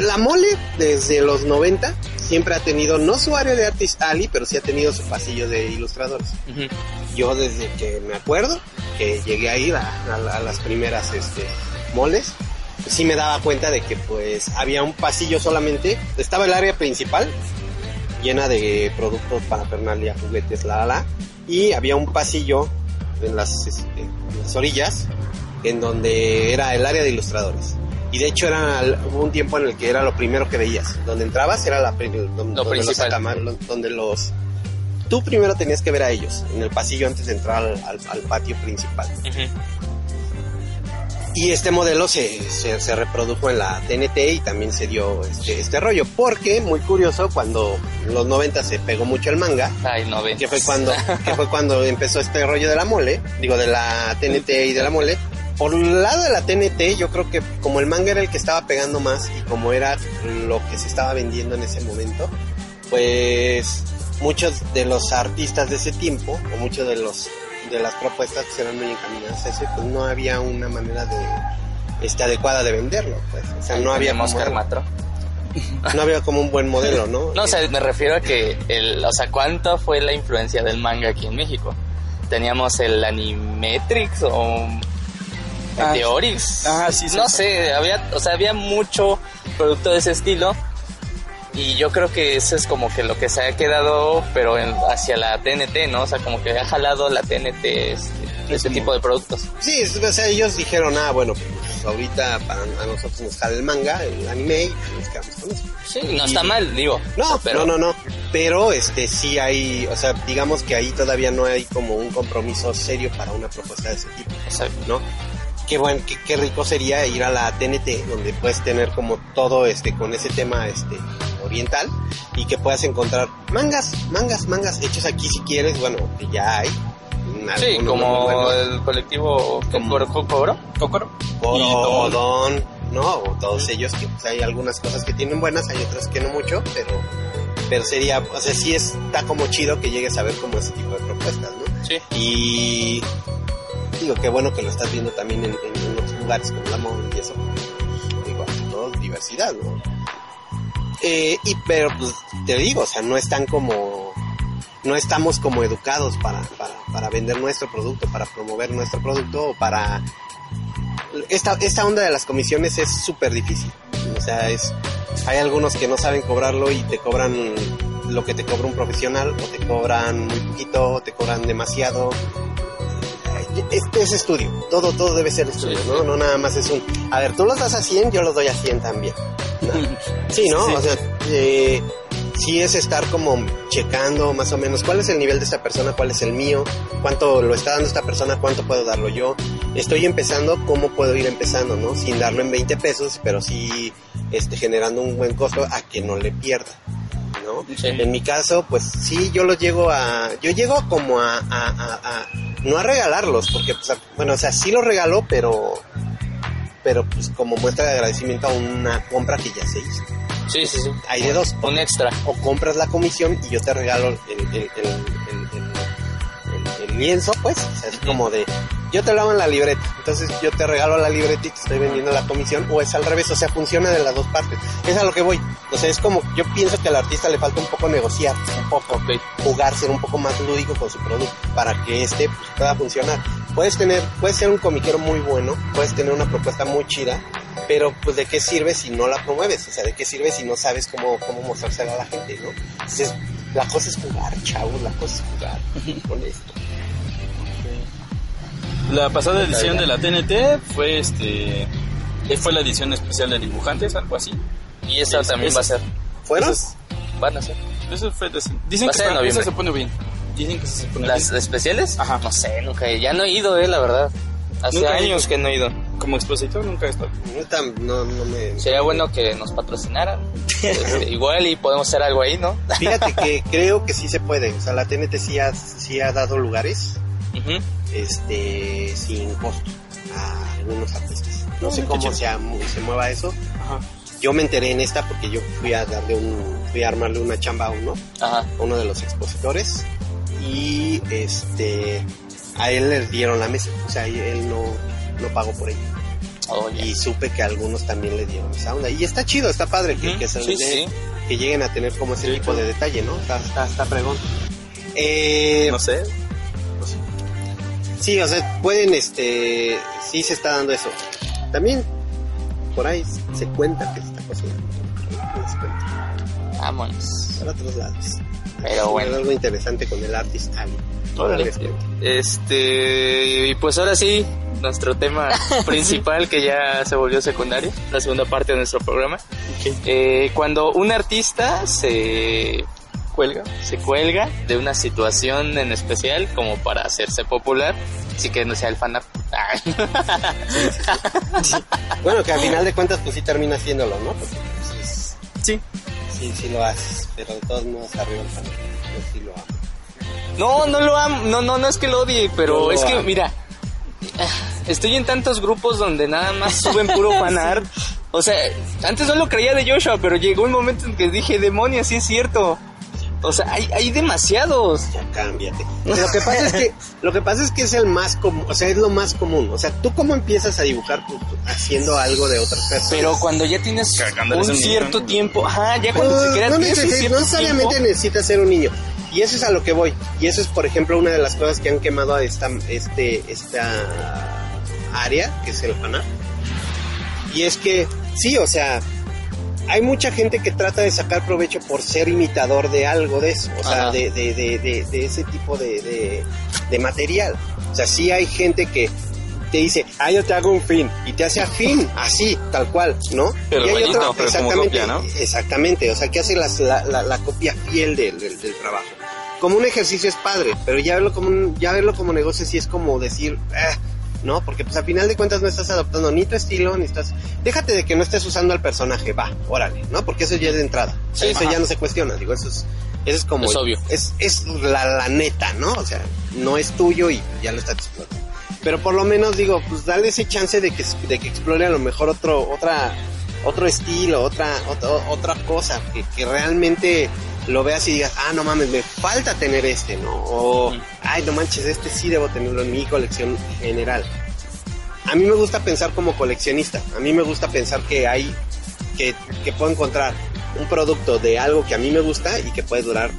La mole, desde los 90, siempre ha tenido, no su área de artist alley, pero sí ha tenido su pasillo de ilustradores. Yo desde que me acuerdo, que llegué a ir a, a- a las primeras este, moles, sí me daba cuenta de que pues había un pasillo solamente, estaba el área principal, llena de productos para pernalia, juguetes, la, la, la, y había un pasillo en las, este, en las orillas, en donde era el área de ilustradores. Y de hecho era hubo un tiempo en el que era lo primero que veías. Donde entrabas era la, donde, donde los principal. acama- lo- donde los tú primero tenías que ver a ellos en el pasillo antes de entrar al, al- al patio principal. Ujú. Y este modelo se, se, se reprodujo en la TNT y también se dio este, este rollo. Porque, muy curioso, cuando en los 90 se pegó mucho el manga, Ay, no ven. que fue cuando que fue cuando empezó este rollo de la mole, digo de la TNT y de la mole. Por el lado de la TNT, yo creo que como el manga era el que estaba pegando más y como era lo que se estaba vendiendo en ese momento, pues muchos de los artistas de ese tiempo o muchos de los de las propuestas que eran muy encaminadas a eso, pues no había una manera de este adecuada de venderlo, pues, o sea, no había como, Carmatro. no había como un buen modelo, ¿no? No, o sea, me refiero a que, el, o sea, ¿cuánto fue la influencia del manga aquí en México? Teníamos el Animetrix o Ah, ah, sí, sí, No sí. sé, había, o sea, había mucho producto de ese estilo. Y yo creo que eso es como que lo que se ha quedado, pero en- hacia la TNT, ¿no? O sea, como que ha jalado la TNT este, ese tipo de productos. Sí, o sea, ellos dijeron, ah, bueno, pues ahorita para a nosotros nos jala el manga, el anime, y nos quedamos con eso. Sí, no está mal, digo. No, pero no, no, no. Pero este sí hay, o sea, digamos que ahí todavía no hay como un compromiso serio para una propuesta de ese tipo, Exacto. ¿no? Qué bueno, qué, qué rico sería ir a la TNT, donde puedes tener como todo este, con ese tema este oriental, y que puedas encontrar mangas, mangas, mangas hechos aquí si quieres, bueno, que ya hay. Sí, como el colectivo Como- Coro- Coro. Cócoro. o, Y o Don. ¿no? Todos ellos que pues, hay algunas cosas que tienen buenas, hay otras que no mucho, pero pero sería, o sea, sí está como chido que llegues a ver como ese tipo de propuestas, ¿no? Sí. Y digo, qué bueno que lo estás viendo también en, otros lugares como la mall y eso. Digo, todo diversidad, ¿no? Eh, y pero pues te digo, o sea, no están como no estamos como educados para, para, para vender nuestro producto, para promover nuestro producto o para esta, esta onda de las comisiones es súper difícil. O sea, es hay algunos que no saben cobrarlo y te cobran lo que te cobra un profesional o te cobran muy poquito o te cobran demasiado. Este es estudio, todo todo debe ser estudio, ¿no? No nada más es un, a ver, tú los das a 100, yo los doy a 100 también. ¿no? Sí, ¿no? Sí. O sea, eh, sí es estar como checando más o menos cuál es el nivel de esta persona, cuál es el mío, cuánto lo está dando esta persona, cuánto puedo darlo yo. Estoy empezando, ¿cómo puedo ir empezando, no? Sin darlo en 20 pesos, pero sí este, generando un buen costo a que no le pierda. ¿No? Sí. En mi caso, pues sí, yo los llego a, yo llego como a, a- a- a- no a regalarlos, porque, pues, bueno, o sea, sí los regalo, pero, pero pues como muestra de agradecimiento a una compra que ya se hizo. Sí, sí, sí. Hay de dos, Un extra. o compras la comisión y yo te regalo el, el, el, el, el- el- el lienzo, pues, o sea, es como de, yo te lo hago en la libreta, entonces yo te regalo la libreta y te estoy vendiendo la comisión, o es al revés, o sea, funciona de las dos partes. Es a lo que voy. O sea, es como, yo pienso que al artista le falta un poco negociar, un poco, jugar, ser un poco más lúdico con su producto, para que este pues, pueda funcionar. Puedes tener, puedes ser un comiquero muy bueno, puedes tener una propuesta muy chida, pero pues de qué sirve si no la promueves, o sea, de qué sirve si no sabes cómo, cómo mostrársela a la gente, ¿no? Entonces, la cosa es jugar, chavos, la cosa es jugar con esto. La pasada edición de la TNT fue este eh, fue la edición especial de dibujantes, algo así. Y esa también va a ser. ¿Fueron? Esas- van a ser. Eso fue decente. Dicen Va que esa se pone bien. Dicen que se pone ¿Las bien. especiales? Ajá. No sé, nunca, ya no he ido, eh, la verdad. Hace Nunca años que no he ido. Como expositor nunca he estado. No, tan- no, no me... Sería bueno que nos patrocinaran. Este, igual y podemos hacer algo ahí, ¿no? Fíjate que creo que sí se puede. O sea, la TNT sí ha, sí ha dado lugares Este sin costo a algunos artistas. No sé cómo se, se mueva eso. Ajá. Yo me enteré en esta porque yo fui a darle un, fui a armarle una chamba a uno, Ajá. a uno de los expositores y este a él le dieron la mesa, o sea, él no, no pagó por ella. Oye. Y supe que algunos también le dieron esa onda. Y está chido, está padre que, que se sí, dé- sí. que lleguen a tener como ese tipo de detalle, ¿no? Está, está, está pregón. Eh, No sé. Sí, o sea, pueden, este, sí se está dando eso. También por ahí se cuenta que se está cocinando. Vámonos. Para otros lados. Pero bueno. algo interesante con el artist Ali. Cuento. Este, y pues ahora sí, nuestro tema principal que ya se volvió secundario, la segunda parte de nuestro programa. Eh, cuando un artista se cuelga, se cuelga de una situación en especial como para hacerse popular, así que no sea el fan art. Bueno, que al final de cuentas, pues sí termina haciéndolo, ¿no? Porque pues, es- Sí. sí, sí lo haces, pero de todos modos arriba el fan. Yo sí lo hago. No, no lo amo, no, no, no es que lo odie, pero es que, amo. mira, estoy en tantos grupos donde nada más suben puro fanart. O sea, antes no lo creía de Joshua, pero llegó un momento en que dije, demonios, sí es cierto. O sea, hay, hay demasiados. Ya cámbiate. Lo que pasa es que, lo que pasa es que es el más común, o sea, es lo más común. O sea, tú cómo empiezas a dibujar tú- tú haciendo algo de otras personas. Pero cuando ya tienes un niño, cierto tiempo, ajá, ya cuando no, se crea no no necesariamente tiempo. necesitas ser un niño. Y eso es a lo que voy. Y eso es, por ejemplo, una de las cosas que han quemado a esta, este, esta área, que es el fanart. Y es que, sí, o sea, hay mucha gente que trata de sacar provecho por ser imitador de algo de eso, o sea, de, de, de, de, ese tipo de, material. O sea, sí hay gente que te dice, ah, yo te hago un fin, y te hace afín, así, tal cual, ¿no? Pero y hay otro- pero como exactamente, copia, ¿no? exactamente, o sea, que hace las- la, la, la copia fiel del, del, del trabajo. Como un ejercicio es padre, pero ya verlo como un- ya verlo como negocio sí es como decir, "Ah", ¿no? Porque pues al final de cuentas no estás adoptando ni tu estilo, ni estás... Déjate de que no estés usando al personaje, va, órale, ¿no? Porque eso ya es de entrada. Sí, eso ajá. ya no se cuestiona, digo, eso es, eso es como... Es obvio. Es, es la, la neta, ¿no? O sea, no es tuyo y ya lo estás explotando. Pero por lo menos digo, pues dale ese chance de que, de que explore a lo mejor otro, otra, otro estilo, otra, otra, otra cosa, que, que realmente lo veas y digas, ah, no mames, me falta tener este, ¿no? O, ay, no manches, este sí debo tenerlo en mi colección general. A mí me gusta pensar como coleccionista, a mí me gusta pensar que hay, que, que puedo encontrar un producto de algo que a mí me gusta y que puede durar,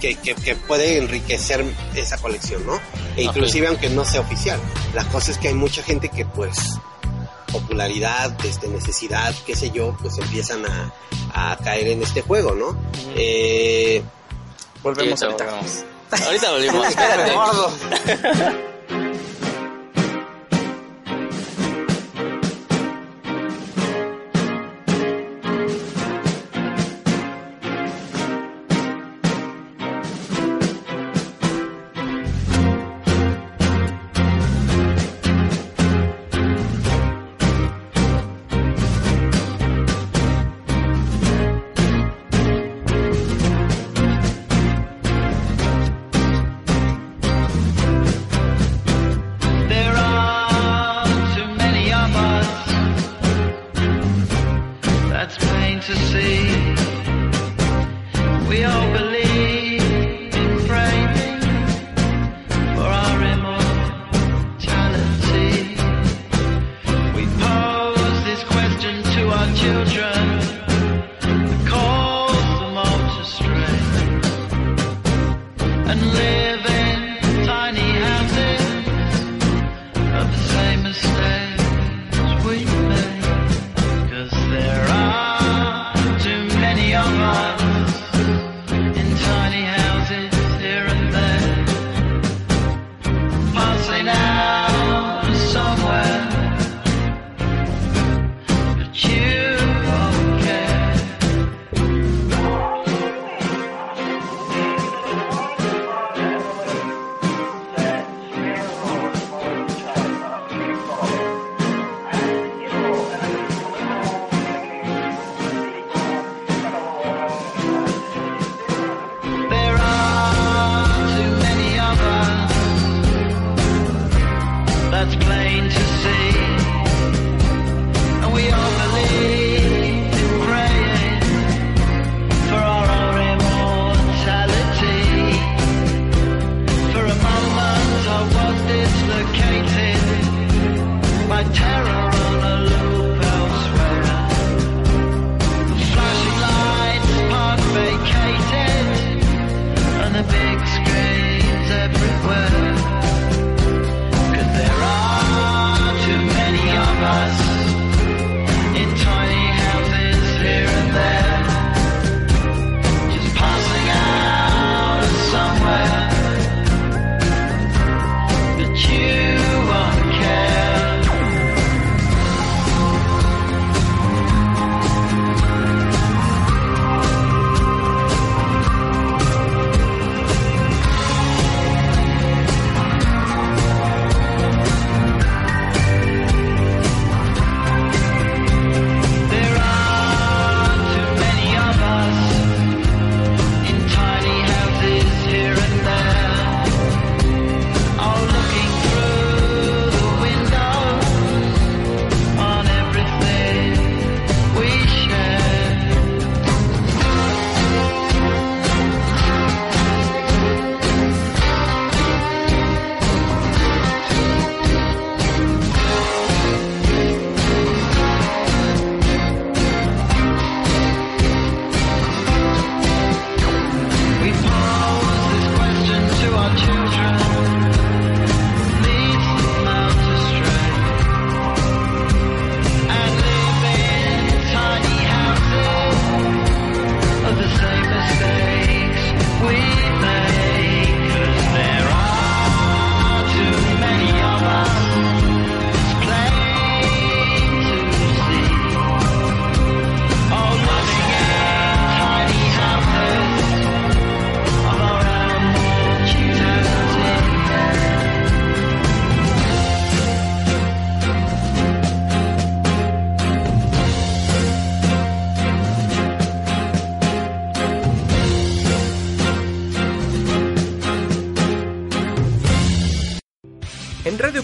que, que, que puede enriquecer esa colección, ¿no? E inclusive aunque no sea oficial. La cosa es que hay mucha gente que pues popularidad, este, necesidad, qué sé yo, pues empiezan a, a caer en este juego, ¿no? Eh, Volvemos ahorita. volvemos. Ahorita volvemos, espérate.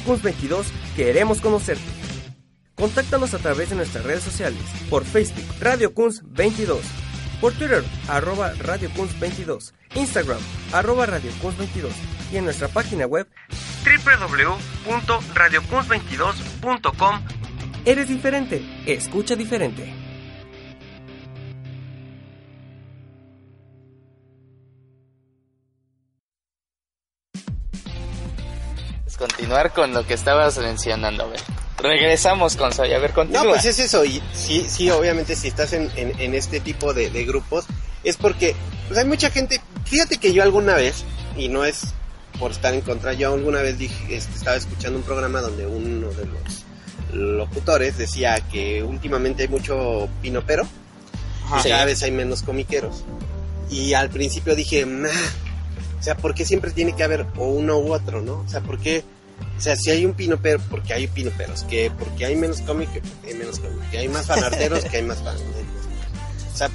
Kunz 22 queremos conocerte. Contáctanos a través de nuestras redes sociales, por Facebook Radio Kunz 22, por Twitter arroba Radio Kunz 22, Instagram arroba Radio Kunz 22 y en nuestra página web www.radiokunz22.com. Eres diferente, escucha diferente. Continuar con lo que estabas mencionando, ver. Regresamos con Soy, a ver, continúa. No, pues es eso, y sí, sí, obviamente si estás en, en, en este tipo de, de grupos, es porque pues hay mucha gente, fíjate que yo alguna vez, y no es por estar en contra, yo alguna vez dije, este, estaba escuchando un programa donde uno de los locutores decía que últimamente hay mucho pinopero, y Sí. cada vez hay menos comiqueros. Y al principio dije, o sea, ¿por qué siempre tiene que haber o uno u otro, no? O sea, ¿por qué? O sea, si hay un pinopero, porque hay pinoperos, que porque hay menos cómic, que porque hay menos cómic, que hay más fanarteros, que hay más fanarteros. O sea,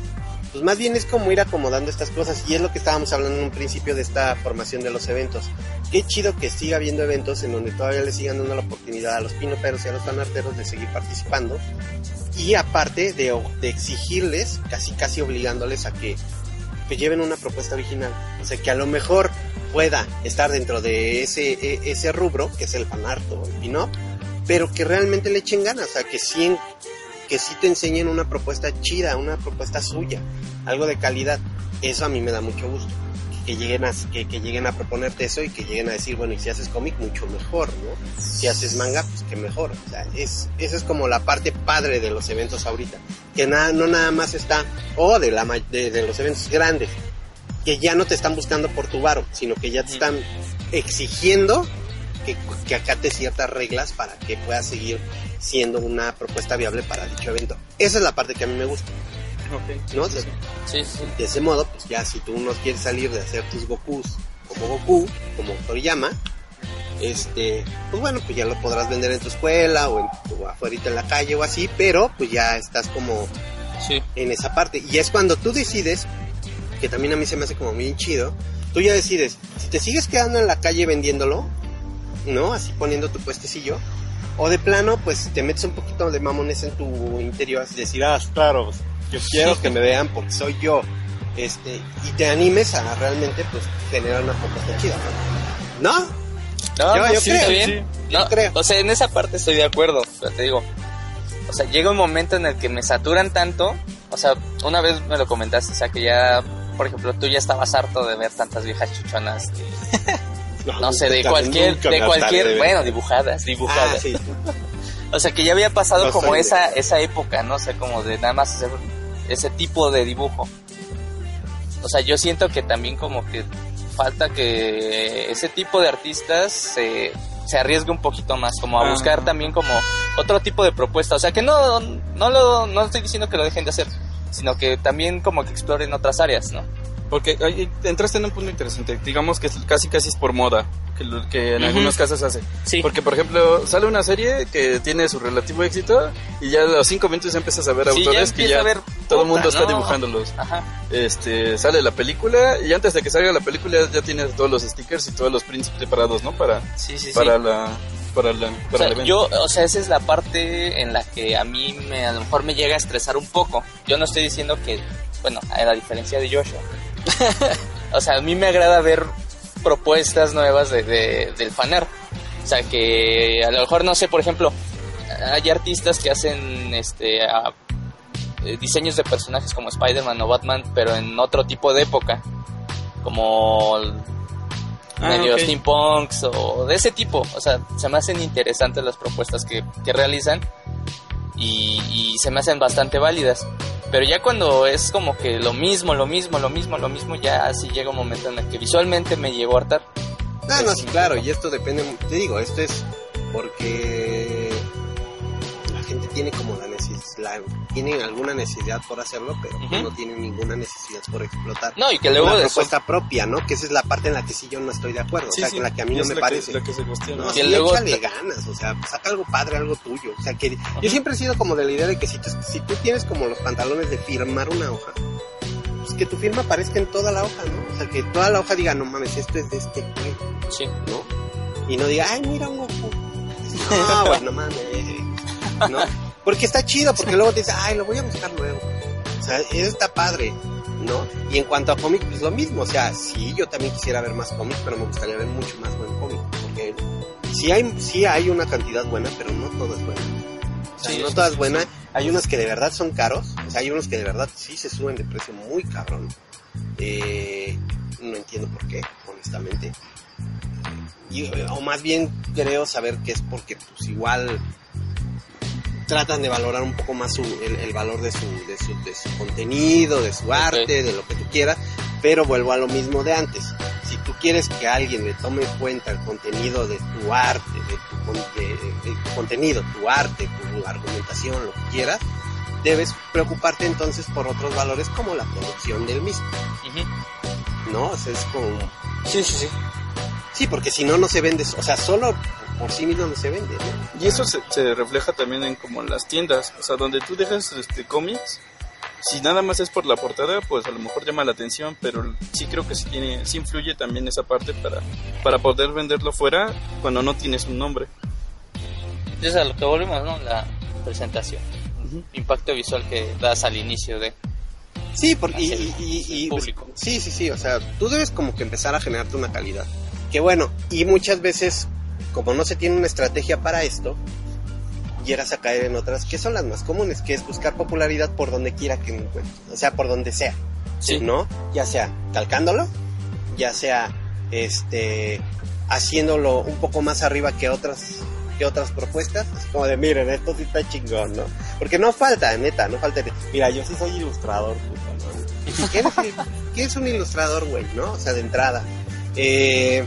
pues más bien es como ir acomodando estas cosas y es lo que estábamos hablando en un principio de esta formación de los eventos. Qué chido que siga habiendo eventos en donde todavía le sigan dando la oportunidad a los pinoperos y a los fanarteros de seguir participando y aparte de, de exigirles, casi casi obligándoles a que, que lleven una propuesta original. O sea, que a lo mejor pueda estar dentro de ese, e- ese rubro, que es el fanart o el pin-up, pero que realmente le echen ganas, sea, que sí, que sí te enseñen una propuesta chida, una propuesta suya, algo de calidad. Eso a mí me da mucho gusto. Que lleguen, a, que, lleguen a proponerte eso y que lleguen a decir, bueno, y si haces cómic, mucho mejor, ¿no? Si haces manga, pues que mejor. O sea, es, esa es como la parte padre de los eventos ahorita. Que nada, no nada más está, o de, de los eventos grandes, que ya no te están buscando por tu varo, sino que ya te están exigiendo que, que acates ciertas reglas para que puedas seguir siendo una propuesta viable para dicho evento. Esa es la parte que a mí me gusta, ¿no? De, Sí, sí. de ese modo, pues ya si tú no quieres salir de hacer tus Gokus como Goku, como Toriyama, este, pues bueno, pues ya lo podrás vender en tu escuela o, en, o afuera en la calle o así, pero pues ya estás como Sí. en esa parte. Y es cuando tú decides, que también a mí se me hace como bien chido, tú ya decides, si te sigues quedando en la calle vendiéndolo, ¿no? Así poniendo tu puestecillo, o de plano, pues te metes un poquito de mamones en tu interior, así decir, ah, claro, pues, yo quiero que me vean porque soy yo, este, y te animes a realmente, pues, generar una propuesta chida, ¿no? ¿No? No, Yo- no, yo sí, creo, está sí, bien. yo No, creo. O sea, en esa parte estoy de acuerdo, pero te digo. O sea, llega un momento en el que me saturan tanto. O sea, una vez me lo comentaste, o sea, que ya, por ejemplo, tú ya estabas harto de ver tantas viejas chuchonas. que- no sé, de cualquier, de cualquier, de bueno, dibujadas, dibujadas. Ah, sí. O sea, que ya había pasado No como de- esa, esa época, ¿no? O sea, como de nada más hacer ese tipo de dibujo. O sea, yo siento que también como que falta que ese tipo de artistas se, se arriesgue un poquito más, como a Ah. buscar también como otro tipo de propuesta. O sea, que no, no lo, no estoy diciendo que lo dejen de hacer, sino que también como que exploren otras áreas, ¿no? Porque ahí entraste en un punto interesante. Digamos que casi casi es por moda, que, lo- que en algunos casos hace. Sí. Porque, por ejemplo, sale una serie que tiene su relativo éxito y ya a los cinco minutos ya empiezas a ver Sí, ya autores que ya a ver todo el mundo está dibujándolos. Ajá. Este, sale la película y antes de que salga la película ya tienes todos los stickers y todos los prints preparados, ¿no? Para, Sí, sí, sí. Para la, para O sea, el evento. yo, o sea, esa es la parte en la que a mí me, a lo mejor me llega a estresar un poco. Yo no estoy diciendo que, bueno, a la diferencia de Joshua. o sea, a mí me agrada ver propuestas nuevas de, de- del fanar. O sea, que a lo mejor, no sé, por ejemplo, hay artistas que hacen este a- eh, diseños de personajes como Spider-Man o Batman, pero en otro tipo de época. Como Ah, medio ok. steampunks o de ese tipo. O sea, se me hacen interesantes las propuestas que, que realizan y, y se me hacen bastante válidas. Pero ya cuando es como que lo mismo, lo mismo, lo mismo, lo mismo, ya así llega un momento en el que visualmente me llegó a hartar. No, no, sí, claro, y esto depende, te digo, esto es porque la gente tiene como la necesidad, tienen alguna necesidad por hacerlo, pero no tienen ninguna necesidad por explotar. No, y que luego una de eso- propuesta propia, ¿no? Que esa es la parte en la que sí yo no estoy de acuerdo, Sí, o sea, sí, la que a mí y no me la parece. Que, la que se cuestiona. No, Que sí, luego échale ganas, o sea, saca algo padre, algo tuyo. O sea, que yo siempre he sido como de la idea de que si, te- si tú tienes como los pantalones de firmar una hoja, pues que tu firma aparezca en toda la hoja, ¿no? O sea, que toda la hoja diga, no mames, esto es de este güey, Sí. ¿no? y no diga, ay, mira un Goku. No, güey, no mames. ¿No? Porque está chido, porque luego te dices, ay, lo voy a buscar luego. O sea, eso está padre, ¿no? Y en cuanto a cómic, pues lo mismo. O sea, sí, yo también quisiera ver más cómics, pero me gustaría ver mucho más buen cómic. Porque sí hay, sí hay una cantidad buena, pero no todo es bueno. O sea, Sí, no todas buenas. Hay unos que de verdad son caros. O sea, hay unos que de verdad sí se suben de precio muy cabrón. Eh, no entiendo por qué, honestamente. Y, o más bien creo saber que es porque pues igual tratan de valorar un poco más su, el, el valor de su, de, su, de su contenido, de su arte, de lo que tú quieras, pero vuelvo a lo mismo de antes. Si tú quieres que alguien le tome en cuenta el contenido de tu arte, de tu, de- de tu contenido, tu arte, tu argumentación, lo que quieras, debes preocuparte entonces por otros valores como la producción del mismo. ¿no? O sea, es como... Sí, sí, sí. Sí, porque si no, no se vende, o sea, solo por sí mismo no se vende, ¿no? Y eso se, se refleja también en como en las tiendas, o sea, donde tú dejas este cómics, si nada más es por la portada, pues a lo mejor llama la atención, pero sí creo que sí tiene, sí influye también esa parte para, para poder venderlo fuera cuando no tienes un nombre. Es a lo que volvemos, ¿no? La presentación. Ujú. Impacto visual que das al inicio de... Sí, porque y, el- y- y- y, pues, público. sí, sí, sí, o sea, tú debes como que empezar a generarte una calidad. Que bueno, y muchas veces, como no se tiene una estrategia para esto, llegas a caer en otras que son las más comunes, que es buscar popularidad por donde quiera que encuentres, o sea, por donde sea, Sí. ¿no? Ya sea calcándolo, ya sea este haciéndolo un poco más arriba que otras que otras propuestas, así como de miren, esto sí está chingón, ¿no? Porque no falta, neta, no falta. Mira, yo sí soy ilustrador, puta, ¿no? ¿Quién es, el- quién es un ilustrador, güey, no? O sea, de entrada. Eh,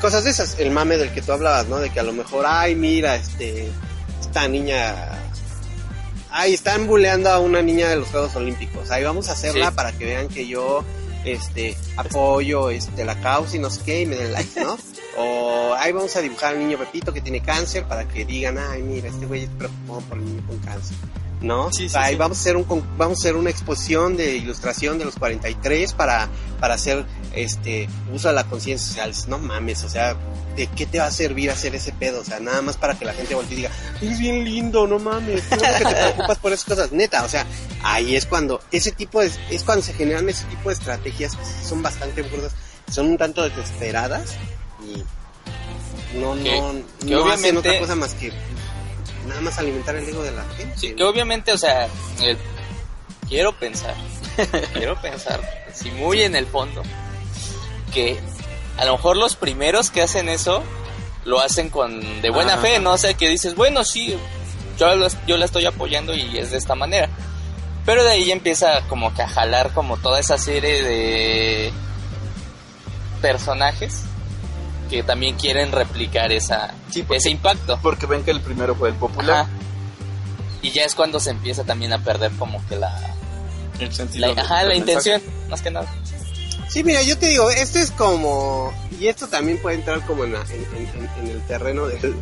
cosas de esas, el mame del que tú hablabas, ¿no? De que a lo mejor, ay, mira, este, esta niña, ay, están buleando a una niña de los Juegos Olímpicos, ahí vamos a hacerla Sí. para que vean que yo, este, apoyo, este, la causa y no sé qué, y me den like, ¿no? O ahí vamos a dibujar al niño Pepito que tiene cáncer para que digan, ay, mira, este güey es preocupado por el niño con cáncer. ¿No? Sí, sí, ahí sí. vamos a hacer un vamos a hacer una exposición de ilustración de los 43 para para hacer este uso de la conciencia social. No mames, o sea, ¿de qué te va a servir hacer ese pedo? O sea, nada más para que la gente voltee y diga, es bien lindo, no mames, qué que te preocupas por esas cosas, neta, o sea, ahí es cuando ese tipo de, es cuando se generan ese tipo de estrategias que son bastante burdas, son un tanto desesperadas y no, Que- no, que no hacen obviamente- otra cosa más que nada más alimentar el ego de la gente. Sí, que obviamente, o sea, el- quiero pensar, quiero pensar, si muy en el fondo, que a lo mejor los primeros que hacen eso lo hacen con de buena Ajá. fe, ¿no? O sea, que dices, bueno, sí, yo, lo- yo la estoy apoyando y es de esta manera. Pero de ahí empieza como que a jalar como toda esa serie de personajes que también quieren replicar esa, Sí, porque- ese impacto. Porque ven que el primero fue el popular, Ajá. Y ya es cuando se empieza también a perder como que la, el sentido. la, ajá, la mensaje. intención, más que nada. Sí, mira, yo te digo, esto es como, y esto también puede entrar como en, la- en, en- en el terreno del,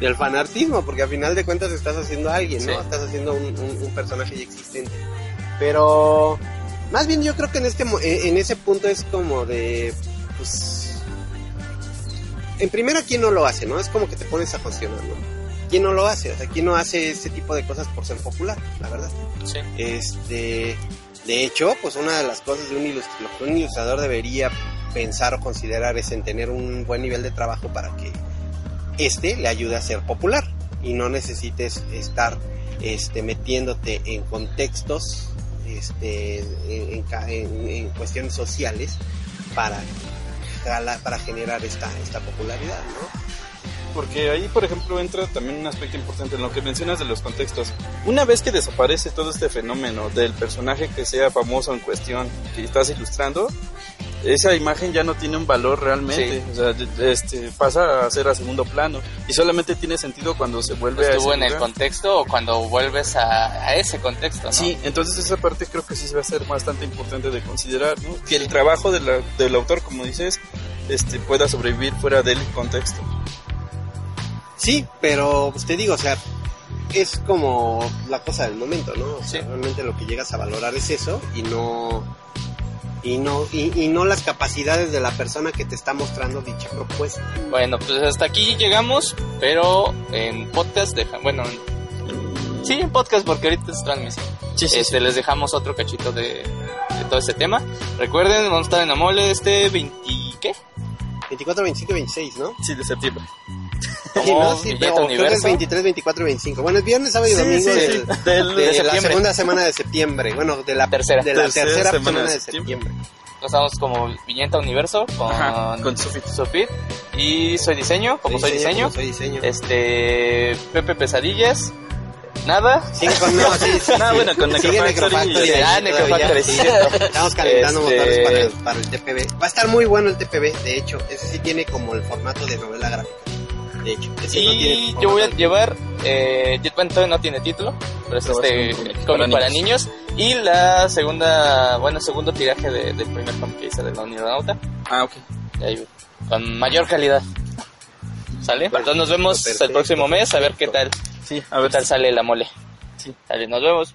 del fanartismo, porque al final de cuentas estás haciendo a alguien, ¿no? Sí. Estás haciendo un, un- un personaje ya existente. Pero, más bien yo creo que en este, en ese punto es como de, pues, en primera, ¿quién no lo hace, no? Es como que te pones a cuestionar, ¿no? ¿Quién no lo hace? O sea, ¿quién no hace ese tipo de cosas por ser popular, la verdad? Sí. Este, de hecho, pues una de las cosas de un ilustrador, lo que un ilustrador debería pensar o considerar es en tener un buen nivel de trabajo para que este le ayude a ser popular y no necesites estar este, metiéndote en contextos este, en, en- en cuestiones sociales para, para generar esta, esta popularidad, ¿no? Porque ahí, por ejemplo, entra también un aspecto importante en lo que mencionas de los contextos. Una vez que desaparece todo este fenómeno del personaje que sea famoso en cuestión que estás ilustrando, esa imagen ya no tiene un valor realmente. O sea, este, pasa a ser a segundo plano. Y solamente tiene sentido cuando se vuelve a Estuvo ese en el contexto o cuando vuelves a, a ese contexto, ¿no? Sí, entonces esa parte creo que sí va a ser bastante importante de considerar, ¿no? Que el trabajo de la- del autor, como dices, este, pueda sobrevivir fuera del contexto. Sí, pero pues te digo, o sea, es como la cosa del momento, ¿no? O sea, Sí. realmente lo que llegas a valorar es eso y no y no y, y no las capacidades de la persona que te está mostrando dicha propuesta. Bueno, pues hasta aquí llegamos, pero en podcast deja, bueno, en- sí, en podcast porque ahorita es transmisión. este, les dejamos otro cachito de, de todo este tema. Recuerden, vamos a estar en la mole este 20, ¿qué? 24, 25 y 26, ¿no? Sí, de septiembre. Sí, ¿no? Sí, pero creo que es Universo. 23, 24 y 25. Bueno, es viernes, sábado y Sí, domingo sí, del- sí, del- de, de la segunda semana de septiembre. Bueno, de la Tercera. de la Tercera tercera, semana semana, de septiembre. Estamos como Viñeta Universo con, Ajá, con Sufit. Sufit. Y Soy Diseño, como Soy, Diseño. como soy diseño. Este, Pepe Pesadillas. Nada. Sí, con, no, sí, sí, sí. bueno, con Sigue Necrofactory. Ah, Necrofactory. Estamos calentando Este- motores para el, para el TPB. Va a estar muy bueno el TPB, de hecho. Ese sí tiene como el formato de novela gráfica. De hecho, ese no tiene Y yo voy a llevar, eh, bueno, todavía no tiene título, pero es Pero este un cómic cómic para para niños. Y la segunda, bueno, segundo tiraje de- del primer cómic que hice de la Unidonauta. Ah, ok. Ahí, con mayor calidad. ¿Sale? Entonces nos vemos Perfecto, el próximo mes a ver qué tal, Sí, a qué ver tal sale la mole. Sí. Sale, nos vemos.